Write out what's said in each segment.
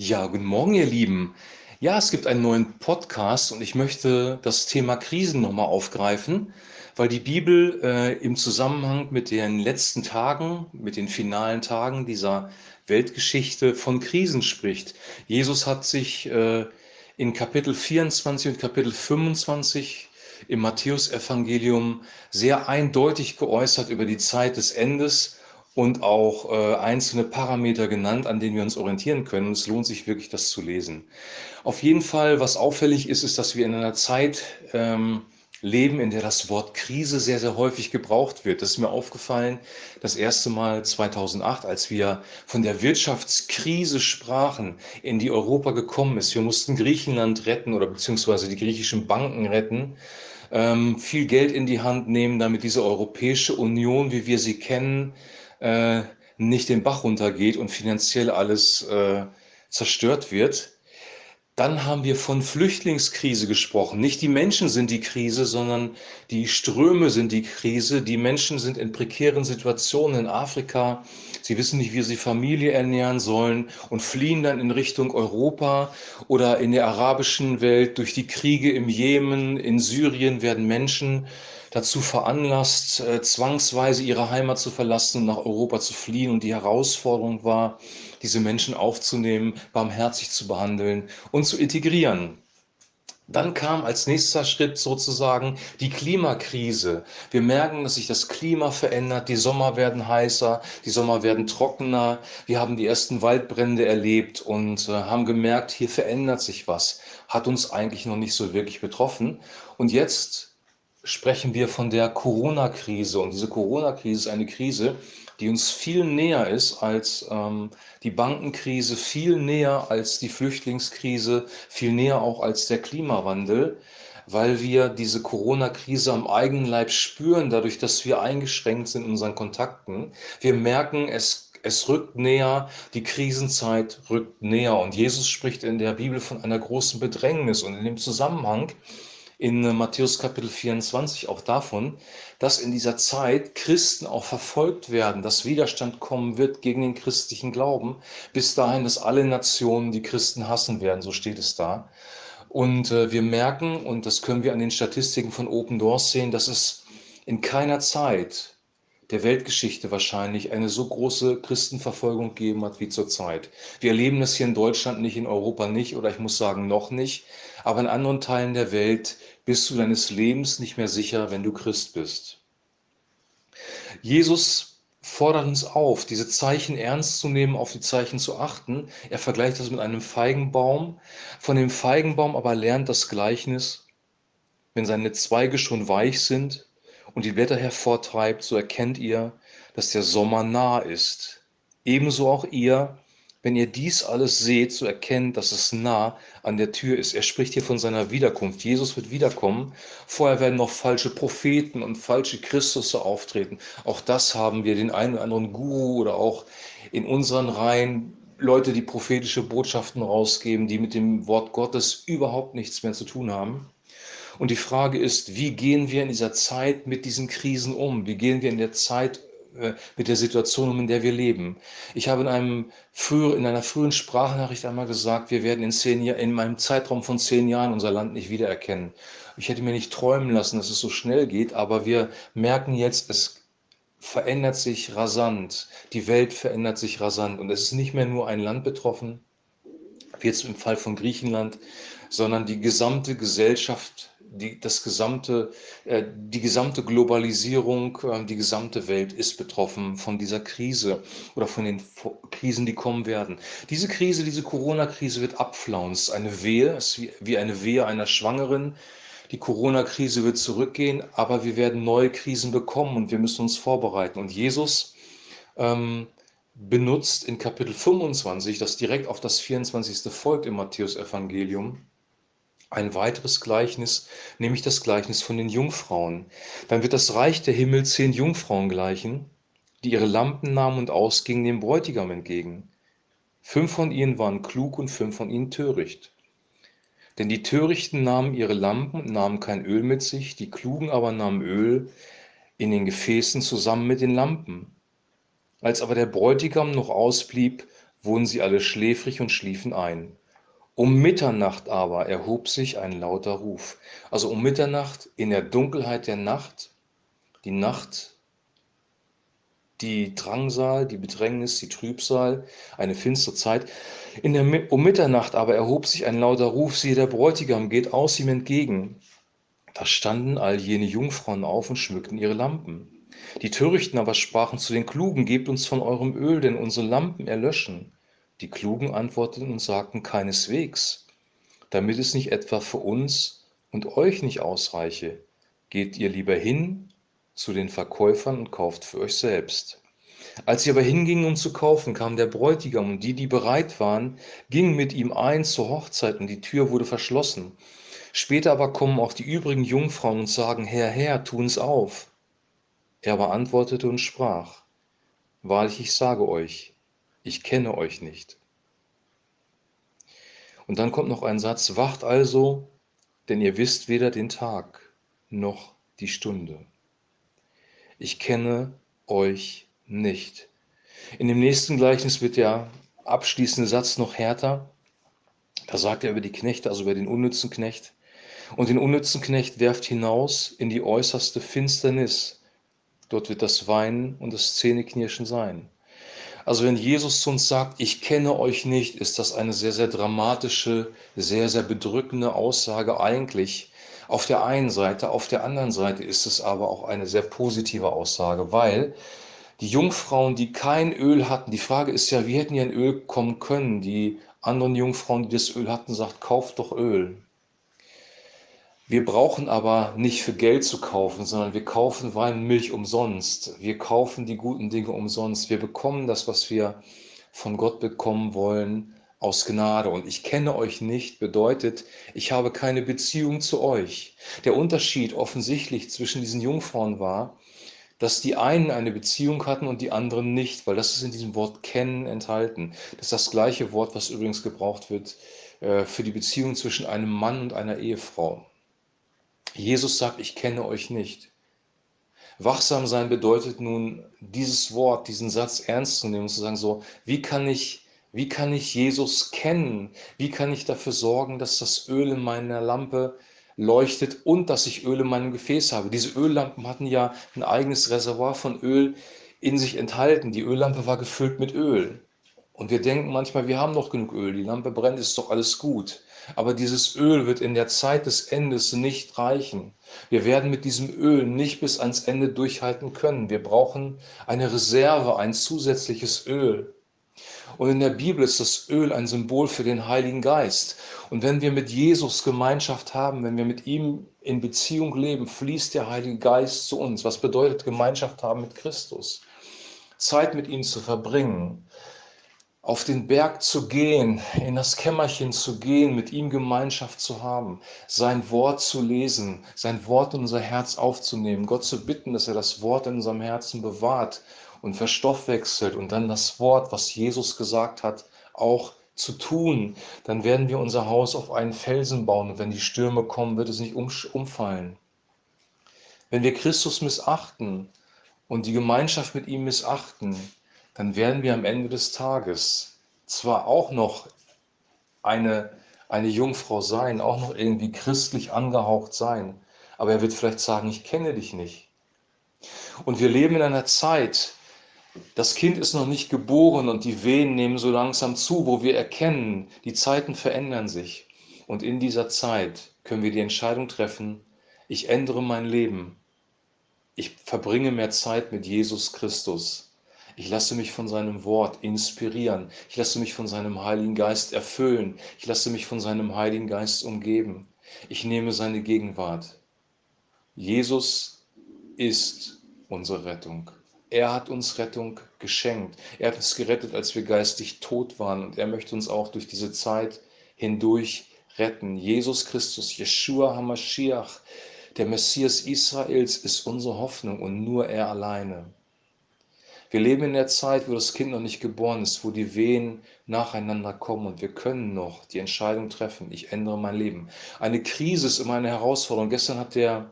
Ja, guten Morgen, ihr Lieben. Ja, es gibt einen neuen Podcast und ich möchte das Thema Krisen nochmal aufgreifen, weil die Bibel äh, im Zusammenhang mit den letzten Tagen, mit den finalen Tagen dieser Weltgeschichte von Krisen spricht. Jesus hat sich äh, in Kapitel 24 und Kapitel 25 im Matthäusevangelium sehr eindeutig geäußert über die Zeit des Endes und auch äh, einzelne Parameter genannt, an denen wir uns orientieren können. Es lohnt sich wirklich, das zu lesen. Auf jeden Fall, was auffällig ist, ist, dass wir in einer Zeit ähm, leben, in der das Wort Krise sehr, sehr häufig gebraucht wird. Das ist mir aufgefallen, das erste Mal 2008, als wir von der Wirtschaftskrise sprachen, in die Europa gekommen ist. Wir mussten Griechenland retten oder beziehungsweise die griechischen Banken retten ähm, viel Geld in die Hand nehmen, damit diese Europäische Union, wie wir sie kennen, äh, nicht den Bach runtergeht und finanziell alles äh, zerstört wird. Dann haben wir von Flüchtlingskrise gesprochen. Nicht die Menschen sind die Krise, sondern die Ströme sind die Krise. Die Menschen sind in prekären Situationen in Afrika. Sie wissen nicht, wie sie Familie ernähren sollen und fliehen dann in Richtung Europa oder in der arabischen Welt durch die Kriege im Jemen, in Syrien werden Menschen dazu veranlasst, äh, zwangsweise ihre Heimat zu verlassen und nach Europa zu fliehen. Und die Herausforderung war, diese Menschen aufzunehmen, barmherzig zu behandeln und zu integrieren. Dann kam als nächster Schritt sozusagen die Klimakrise. Wir merken, dass sich das Klima verändert, die Sommer werden heißer, die Sommer werden trockener. Wir haben die ersten Waldbrände erlebt und äh, haben gemerkt, hier verändert sich was. Hat uns eigentlich noch nicht so wirklich betroffen. Und jetzt sprechen wir von der Corona-Krise. Und diese Corona-Krise ist eine Krise, die uns viel näher ist als ähm, die Bankenkrise, viel näher als die Flüchtlingskrise, viel näher auch als der Klimawandel, weil wir diese Corona-Krise am eigenen Leib spüren, dadurch, dass wir eingeschränkt sind in unseren Kontakten. Wir merken, es es rückt näher, die Krisenzeit rückt näher. Und Jesus spricht in der Bibel von einer großen Bedrängnis. Und in dem Zusammenhang in äh, Matthäus Kapitel 24 auch davon, dass in dieser Zeit Christen auch verfolgt werden, dass Widerstand kommen wird gegen den christlichen Glauben, bis dahin, dass alle Nationen die Christen hassen werden, so steht es da. Und äh, wir merken, und das können wir an den Statistiken von Open Doors sehen, dass es in keiner Zeit der Weltgeschichte wahrscheinlich eine so große Christenverfolgung gegeben hat wie zurzeit. Wir erleben das hier in Deutschland nicht, in Europa nicht oder ich muss sagen noch nicht, aber in anderen Teilen der Welt bist du deines Lebens nicht mehr sicher, wenn du Christ bist. Jesus fordert uns auf, diese Zeichen ernst zu nehmen, auf die Zeichen zu achten. Er vergleicht das mit einem Feigenbaum. Von dem Feigenbaum aber lernt das Gleichnis, wenn seine Zweige schon weich sind, und die Blätter hervortreibt, so erkennt ihr, dass der Sommer nah ist. Ebenso auch ihr, wenn ihr dies alles seht, so erkennt, dass es nah an der Tür ist. Er spricht hier von seiner Wiederkunft. Jesus wird wiederkommen. Vorher werden noch falsche Propheten und falsche Christusse auftreten. Auch das haben wir, den einen oder anderen Guru oder auch in unseren Reihen Leute, die prophetische Botschaften rausgeben, die mit dem Wort Gottes überhaupt nichts mehr zu tun haben. Und die Frage ist, wie gehen wir in dieser Zeit mit diesen Krisen um? Wie gehen wir in der Zeit äh, mit der Situation um, in der wir leben? Ich habe in, einem früher, in einer frühen Sprachnachricht einmal gesagt, wir werden in, zehn Jahr, in einem Zeitraum von zehn Jahren unser Land nicht wiedererkennen. Ich hätte mir nicht träumen lassen, dass es so schnell geht, aber wir merken jetzt, es verändert sich rasant. Die Welt verändert sich rasant und es ist nicht mehr nur ein Land betroffen, wie jetzt im Fall von Griechenland, sondern die gesamte Gesellschaft die, das gesamte, äh, die gesamte Globalisierung, äh, die gesamte Welt ist betroffen von dieser Krise oder von den Krisen, die kommen werden. Diese Krise, diese Corona-Krise wird abflauen. Es ist eine Wehe, es ist wie, eine Wehe einer Schwangeren. Die Corona-Krise wird zurückgehen, aber wir werden neue Krisen bekommen und wir müssen uns vorbereiten. Und Jesus ähm, benutzt in Kapitel 25, das direkt auf das 24. folgt im Matthäus-Evangelium, ein weiteres Gleichnis, nämlich das Gleichnis von den Jungfrauen. Dann wird das Reich der Himmel zehn Jungfrauen gleichen, die ihre Lampen nahmen und ausgingen dem Bräutigam entgegen. Fünf von ihnen waren klug und fünf von ihnen töricht. Denn die Törichten nahmen ihre Lampen und nahmen kein Öl mit sich, die Klugen aber nahmen Öl in den Gefäßen zusammen mit den Lampen. Als aber der Bräutigam noch ausblieb, wurden sie alle schläfrig und schliefen ein. Um Mitternacht aber erhob sich ein lauter Ruf. Also um Mitternacht in der Dunkelheit der Nacht, die Nacht, die Drangsal, die Bedrängnis, die Trübsal, eine finstere Zeit. In der, um Mitternacht aber erhob sich ein lauter Ruf, siehe, der Bräutigam geht aus ihm entgegen. Da standen all jene Jungfrauen auf und schmückten ihre Lampen. Die Törichten aber sprachen zu den Klugen, gebt uns von eurem Öl, denn unsere Lampen erlöschen. Die Klugen antworteten und sagten keineswegs, damit es nicht etwa für uns und euch nicht ausreiche, geht ihr lieber hin zu den Verkäufern und kauft für euch selbst. Als sie aber hingingen, um zu kaufen, kam der Bräutigam und die, die bereit waren, gingen mit ihm ein zur Hochzeit und die Tür wurde verschlossen. Später aber kommen auch die übrigen Jungfrauen und sagen, Herr, Herr, tu uns auf. Er aber antwortete und sprach, Wahrlich, ich sage euch, ich kenne euch nicht. Und dann kommt noch ein Satz, wacht also, denn ihr wisst weder den Tag noch die Stunde. Ich kenne euch nicht. In dem nächsten Gleichnis wird der abschließende Satz noch härter. Da sagt er über die Knechte, also über den unnützen Knecht, und den unnützen Knecht werft hinaus in die äußerste Finsternis. Dort wird das Weinen und das Zähneknirschen sein. Also wenn Jesus zu uns sagt, ich kenne euch nicht, ist das eine sehr, sehr dramatische, sehr, sehr bedrückende Aussage eigentlich. Auf der einen Seite, auf der anderen Seite ist es aber auch eine sehr positive Aussage, weil die Jungfrauen, die kein Öl hatten, die Frage ist ja, wie hätten die ein Öl kommen können? Die anderen Jungfrauen, die das Öl hatten, sagt, kauft doch Öl. Wir brauchen aber nicht für Geld zu kaufen, sondern wir kaufen Wein und Milch umsonst. Wir kaufen die guten Dinge umsonst. Wir bekommen das, was wir von Gott bekommen wollen, aus Gnade. Und ich kenne euch nicht bedeutet, ich habe keine Beziehung zu euch. Der Unterschied offensichtlich zwischen diesen Jungfrauen war, dass die einen eine Beziehung hatten und die anderen nicht, weil das ist in diesem Wort kennen enthalten. Das ist das gleiche Wort, was übrigens gebraucht wird äh, für die Beziehung zwischen einem Mann und einer Ehefrau. Jesus sagt, ich kenne euch nicht. Wachsam sein bedeutet nun, dieses Wort, diesen Satz ernst zu nehmen und zu sagen, so, wie kann ich, wie kann ich Jesus kennen? Wie kann ich dafür sorgen, dass das Öl in meiner Lampe leuchtet und dass ich Öl in meinem Gefäß habe? Diese Öllampen hatten ja ein eigenes Reservoir von Öl in sich enthalten. Die Öllampe war gefüllt mit Öl. Und wir denken manchmal, wir haben noch genug Öl, die Lampe brennt, ist doch alles gut. Aber dieses Öl wird in der Zeit des Endes nicht reichen. Wir werden mit diesem Öl nicht bis ans Ende durchhalten können. Wir brauchen eine Reserve, ein zusätzliches Öl. Und in der Bibel ist das Öl ein Symbol für den Heiligen Geist. Und wenn wir mit Jesus Gemeinschaft haben, wenn wir mit ihm in Beziehung leben, fließt der Heilige Geist zu uns. Was bedeutet Gemeinschaft haben mit Christus? Zeit mit ihm zu verbringen, auf den Berg zu gehen, in das Kämmerchen zu gehen, mit ihm Gemeinschaft zu haben, sein Wort zu lesen, sein Wort in unser Herz aufzunehmen, Gott zu bitten, dass er das Wort in unserem Herzen bewahrt und verstoffwechselt und dann das Wort, was Jesus gesagt hat, auch zu tun, dann werden wir unser Haus auf einen Felsen bauen und wenn die Stürme kommen, wird es nicht umfallen. Wenn wir Christus missachten und die Gemeinschaft mit ihm missachten, dann werden wir am Ende des Tages zwar auch noch eine, eine Jungfrau sein, auch noch irgendwie christlich angehaucht sein, aber er wird vielleicht sagen, ich kenne dich nicht. Und wir leben in einer Zeit, das Kind ist noch nicht geboren und die Wehen nehmen so langsam zu, wo wir erkennen, die Zeiten verändern sich. Und in dieser Zeit können wir die Entscheidung treffen, ich ändere mein Leben. Ich verbringe mehr Zeit mit Jesus Christus. Ich lasse mich von seinem Wort inspirieren. Ich lasse mich von seinem Heiligen Geist erfüllen. Ich lasse mich von seinem Heiligen Geist umgeben. Ich nehme seine Gegenwart. Jesus ist unsere Rettung. Er hat uns Rettung geschenkt. Er hat uns gerettet, als wir geistig tot waren. Und er möchte uns auch durch diese Zeit hindurch retten. Jesus Christus, Yeshua HaMashiach, der Messias Israels, ist unsere Hoffnung und nur er alleine. Wir leben in der Zeit, wo das Kind noch nicht geboren ist, wo die Wehen nacheinander kommen und wir können noch die Entscheidung treffen, ich ändere mein Leben. Eine Krise ist immer eine Herausforderung. Gestern hat der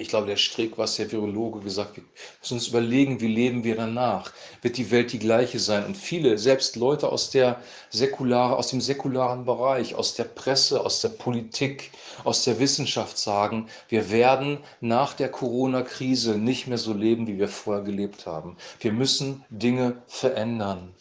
ich glaube, der Strick, was der Virologe gesagt, wir müssen uns überlegen, wie leben wir danach? Wird die Welt die gleiche sein? Und viele, selbst Leute aus, der säkulare, aus dem säkularen Bereich, aus der Presse, aus der Politik, aus der Wissenschaft sagen, wir werden nach der Corona-Krise nicht mehr so leben, wie wir vorher gelebt haben. Wir müssen Dinge verändern.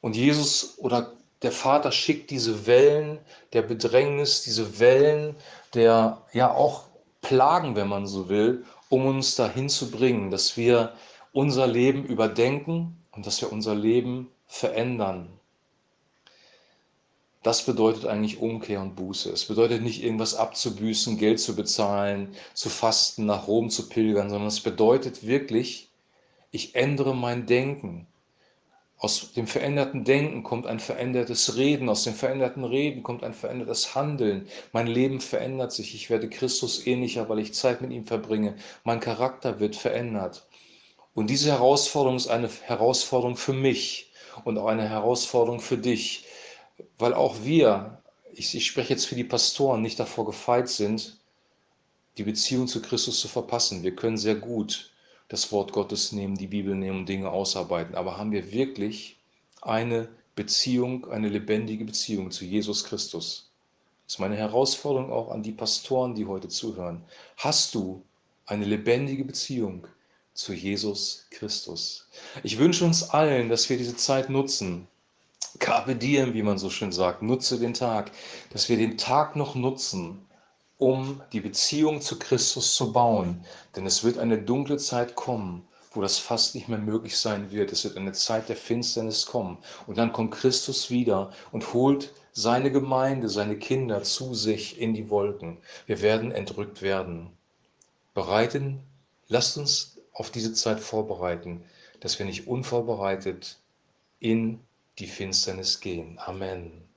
Und Jesus oder der Vater schickt diese Wellen der Bedrängnis, diese Wellen der ja auch Plagen, wenn man so will, um uns dahin zu bringen, dass wir unser Leben überdenken und dass wir unser Leben verändern. Das bedeutet eigentlich Umkehr und Buße. Es bedeutet nicht irgendwas abzubüßen, Geld zu bezahlen, zu fasten, nach Rom zu pilgern, sondern es bedeutet wirklich, ich ändere mein Denken. Aus dem veränderten Denken kommt ein verändertes Reden, aus dem veränderten Reden kommt ein verändertes Handeln. Mein Leben verändert sich, ich werde Christus ähnlicher, weil ich Zeit mit ihm verbringe. Mein Charakter wird verändert. Und diese Herausforderung ist eine Herausforderung für mich und auch eine Herausforderung für dich, weil auch wir, ich, ich spreche jetzt für die Pastoren, nicht davor gefeit sind, die Beziehung zu Christus zu verpassen. Wir können sehr gut das Wort Gottes nehmen, die Bibel nehmen und Dinge ausarbeiten. Aber haben wir wirklich eine Beziehung, eine lebendige Beziehung zu Jesus Christus? Das ist meine Herausforderung auch an die Pastoren, die heute zuhören. Hast du eine lebendige Beziehung zu Jesus Christus? Ich wünsche uns allen, dass wir diese Zeit nutzen. Carpe diem, wie man so schön sagt, nutze den Tag, dass wir den Tag noch nutzen, um die Beziehung zu Christus zu bauen. Denn es wird eine dunkle Zeit kommen, wo das fast nicht mehr möglich sein wird. Es wird eine Zeit der Finsternis kommen. Und dann kommt Christus wieder und holt seine Gemeinde, seine Kinder zu sich in die Wolken. Wir werden entrückt werden. Bereiten, lasst uns auf diese Zeit vorbereiten, dass wir nicht unvorbereitet in die Finsternis gehen. Amen.